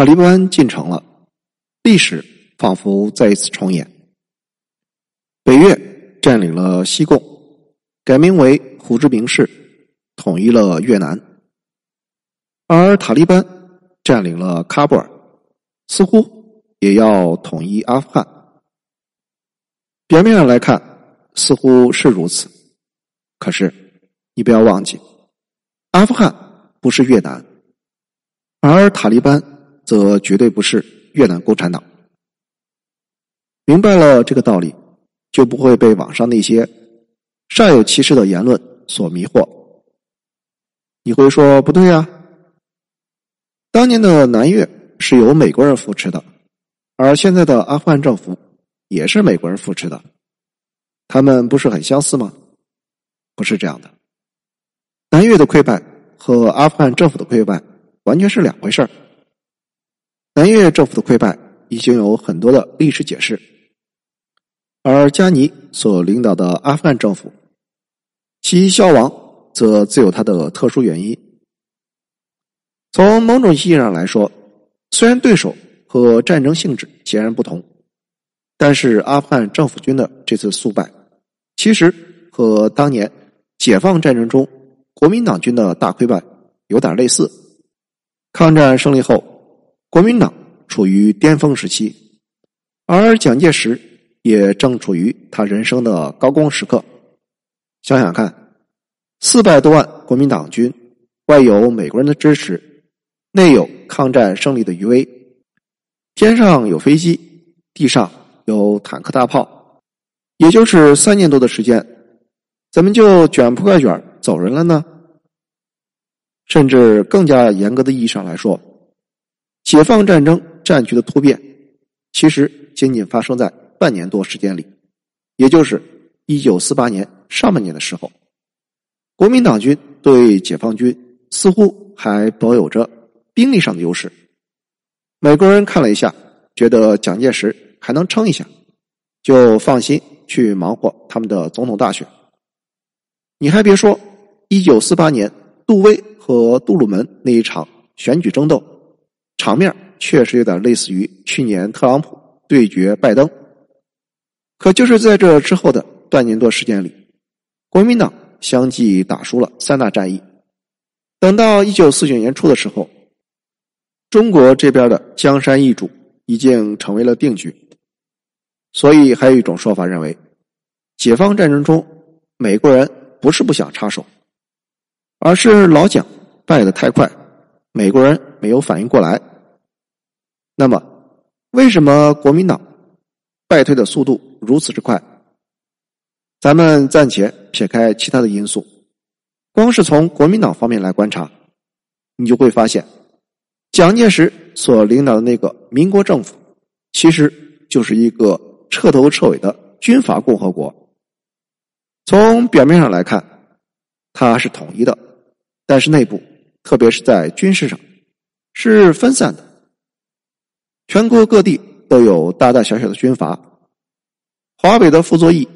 塔利班进城了，历史仿佛再一次重演。北越占领了西贡，改名为胡志明市，统一了越南；而塔利班占领了喀布尔，似乎也要统一阿富汗。表面上来看，似乎是如此，可是你不要忘记，阿富汗不是越南，而塔利班。则绝对不是越南共产党。明白了这个道理，就不会被网上那些煞有其事的言论所迷惑。你会说不对呀？当年的南越是由美国人扶持的，而现在的阿富汗政府也是美国人扶持的，他们不是很相似吗？不是这样的，南越的溃败和阿富汗政府的溃败完全是两回事儿。南越政府的溃败已经有很多的历史解释，而加尼所领导的阿富汗政府，其消亡则自有它的特殊原因。从某种意义上来说，虽然对手和战争性质截然不同，但是阿富汗政府军的这次速败，其实和当年解放战争中国民党军的大溃败有点类似。抗战胜利后。国民党处于巅峰时期，而蒋介石也正处于他人生的高光时刻。想想看，四百多万国民党军，外有美国人的支持，内有抗战胜利的余威，天上有飞机，地上有坦克大炮，也就是三年多的时间，怎么就卷铺盖卷走人了呢？甚至更加严格的意义上来说。解放战争战局的突变，其实仅仅发生在半年多时间里，也就是一九四八年上半年的时候，国民党军对解放军似乎还保有着兵力上的优势。美国人看了一下，觉得蒋介石还能撑一下，就放心去忙活他们的总统大选。你还别说，一九四八年杜威和杜鲁门那一场选举争斗。场面确实有点类似于去年特朗普对决拜登，可就是在这之后的半年多时间里，国民党相继打输了三大战役。等到一九四九年初的时候，中国这边的江山易主已经成为了定局。所以还有一种说法认为，解放战争中美国人不是不想插手，而是老蒋败得太快，美国人没有反应过来。那么，为什么国民党败退的速度如此之快？咱们暂且撇开其他的因素，光是从国民党方面来观察，你就会发现，蒋介石所领导的那个民国政府，其实就是一个彻头彻尾的军阀共和国。从表面上来看，它是统一的，但是内部，特别是在军事上，是分散的。全国各地都有大大小小的军阀，华北的傅作义，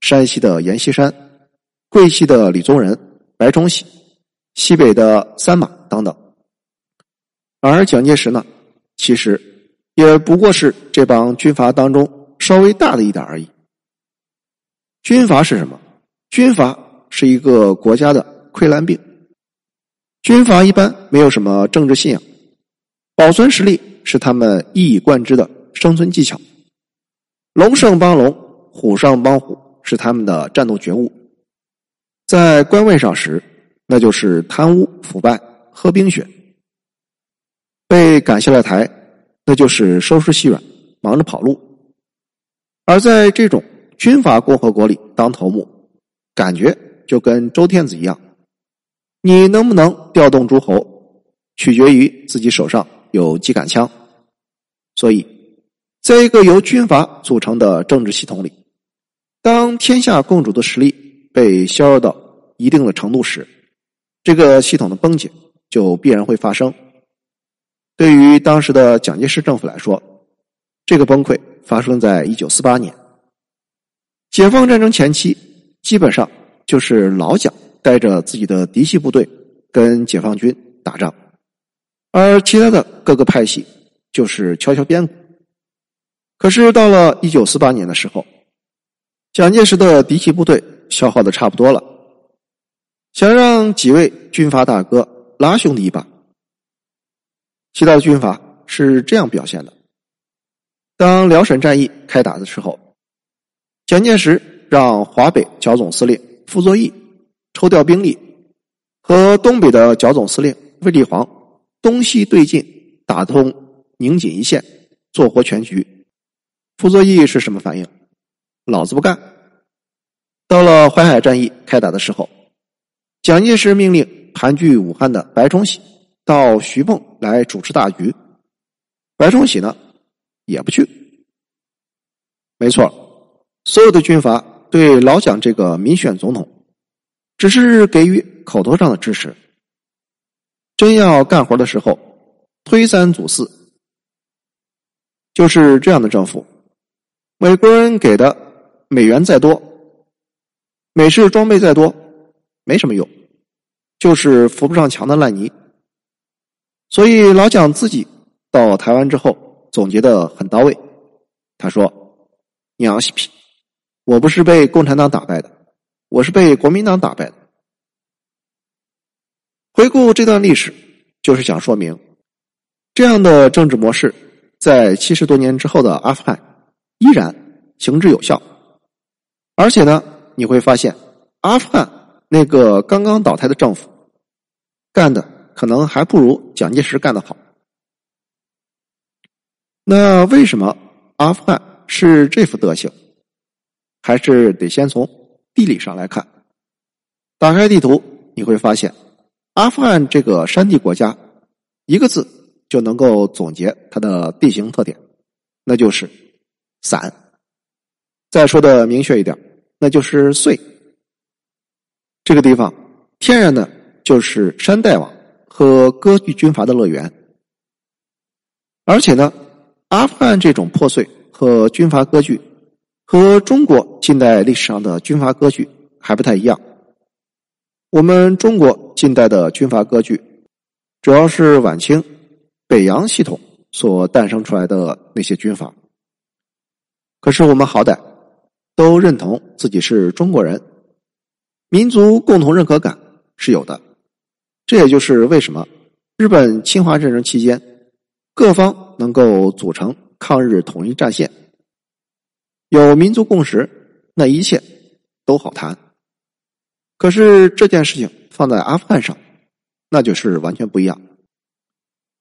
山西的阎锡山，贵西的李宗仁、白崇禧，西北的三马等等。而蒋介石呢，其实也不过是这帮军阀当中稍微大的一点而已。军阀是什么？军阀是一个国家的溃烂病。军阀一般没有什么政治信仰，保存实力。是他们一以贯之的生存技巧。龙胜帮龙，虎胜帮虎，是他们的战斗觉悟。在官位上时，那就是贪污腐败、喝冰雪；被赶下了台，那就是收拾细软、忙着跑路。而在这种军阀共和国里当头目，感觉就跟周天子一样。你能不能调动诸侯，取决于自己手上。有几杆枪，所以，在一个由军阀组成的政治系统里，当天下共主的实力被削弱到一定的程度时，这个系统的崩解就必然会发生。对于当时的蒋介石政府来说，这个崩溃发生在一九四八年，解放战争前期，基本上就是老蒋带着自己的嫡系部队跟解放军打仗。而其他的各个派系就是敲敲边鼓。可是到了一九四八年的时候，蒋介石的嫡系部队消耗的差不多了，想让几位军阀大哥拉兄弟一把。其他的军阀是这样表现的：当辽沈战役开打的时候，蒋介石让华北剿总司令傅作义抽调兵力，和东北的剿总司令卫立煌东西对进，打通宁锦一线，做活全局。傅作义是什么反应？老子不干！到了淮海战役开打的时候，蒋介石命令盘踞武汉的白崇禧。到徐蚌来主持大局，白崇禧呢也不去。没错，所有的军阀对老蒋这个民选总统，只是给予口头上的支持。真要干活的时候，推三阻四。就是这样的政府，美国人给的美元再多，美式装备再多，没什么用，就是扶不上墙的烂泥。所以老蒋自己到台湾之后总结的很到位。他说：“娘西皮，我不是被共产党打败的，我是被国民党打败的。”回顾这段历史，就是想说明，这样的政治模式在七十多年之后的阿富汗依然行之有效。而且呢，你会发现，阿富汗那个刚刚倒台的政府干的。可能还不如蒋介石干的好。那为什么阿富汗是这副德行？还是得先从地理上来看。打开地图，你会发现，阿富汗这个山地国家，一个字就能够总结它的地形特点，那就是散。再说的明确一点，那就是碎。这个地方天然的就是山大王。和割据军阀的乐园，而且呢，阿富汗这种破碎和军阀割据，和中国近代历史上的军阀割据还不太一样。我们中国近代的军阀割据，主要是晚清北洋系统所诞生出来的那些军阀。可是我们好歹都认同自己是中国人，民族共同认可感是有的。这也就是为什么日本侵华战争期间，各方能够组成抗日统一战线，有民族共识，那一切都好谈。可是这件事情放在阿富汗上，那就是完全不一样。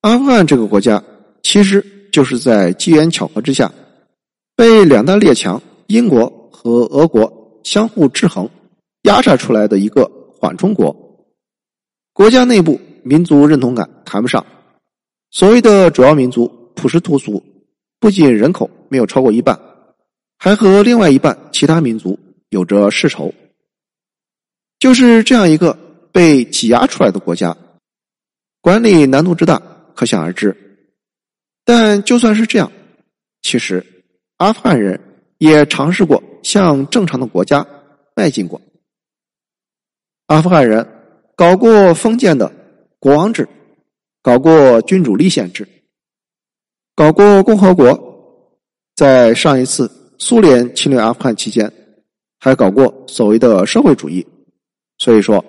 阿富汗这个国家，其实就是在机缘巧合之下，被两大列强英国和俄国相互制衡压榨出来的一个缓冲国。国家内部民族认同感谈不上，所谓的主要民族普什图族，不仅人口没有超过一半，还和另外一半其他民族有着世仇。就是这样一个被挤压出来的国家，管理难度之大可想而知。但就算是这样，其实阿富汗人也尝试过向正常的国家迈进过。阿富汗人。搞过封建的国王制，搞过君主立宪制，搞过共和国，在上一次苏联侵略阿富汗期间，还搞过所谓的社会主义。所以说，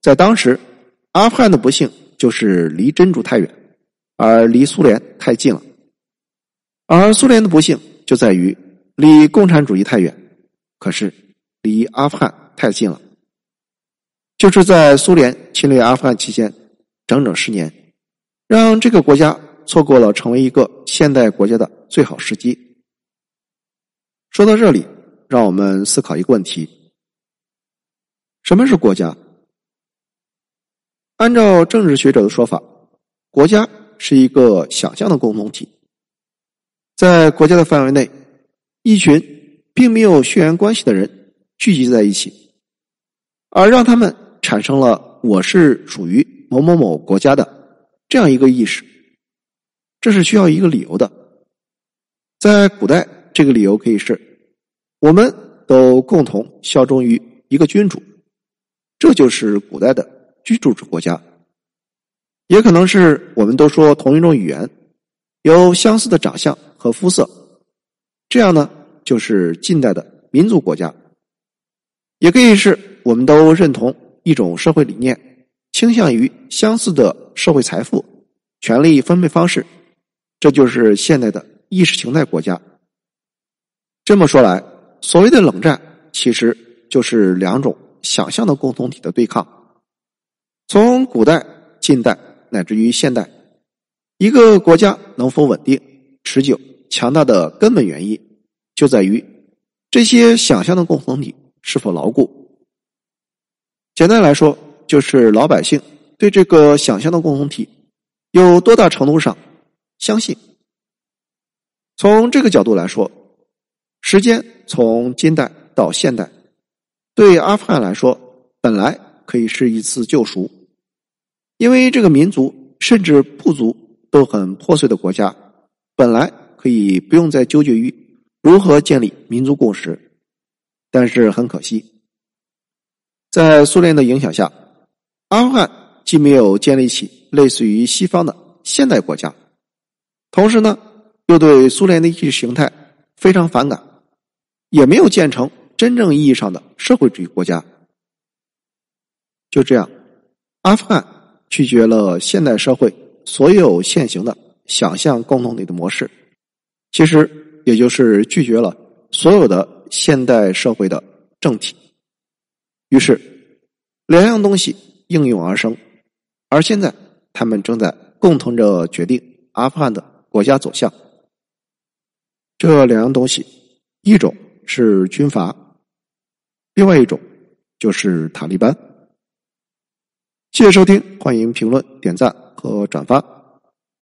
在当时，阿富汗的不幸就是离真主太远，而离苏联太近了；而苏联的不幸就在于离共产主义太远，可是离阿富汗太近了。就是在苏联侵略阿富汗期间，整整十年，让这个国家错过了成为一个现代国家的最好时机。说到这里，让我们思考一个问题：什么是国家？按照政治学者的说法，国家是一个想象的共同体，在国家的范围内，一群并没有血缘关系的人聚集在一起，而让他们。产生了我是属于某某某国家的这样一个意识，这是需要一个理由的。在古代，这个理由可以是：我们都共同效忠于一个君主，这就是古代的居住制国家。也可能是我们都说同一种语言，有相似的长相和肤色，这样呢就是近代的民族国家。也可以是我们都认同一种社会理念，倾向于相似的社会财富、权力分配方式，这就是现代的意识形态国家。这么说来，所谓的冷战，其实就是两种想象的共同体的对抗。从古代、近代乃至于现代，一个国家能否稳定、持久、强大的根本原因，就在于这些想象的共同体。是否牢固？简单来说，就是老百姓对这个想象的共同体有多大程度上相信。从这个角度来说，时间从近代到现代，对阿富汗来说，本来可以是一次救赎，因为这个民族甚至部族都很破碎的国家，本来可以不用再纠结于如何建立民族共识。但是很可惜，在苏联的影响下，阿富汗既没有建立起类似于西方的现代国家，同时呢，又对苏联的意识形态非常反感，也没有建成真正意义上的社会主义国家。就这样，阿富汗拒绝了现代社会所有现行的想象共同体的模式，其实也就是拒绝了所有的。现代社会的政体，于是两样东西应运而生，而现在他们正在共同着决定阿富汗的国家走向。这两样东西，一种是军阀，另外一种就是塔利班。谢谢收听，欢迎评论、点赞和转发。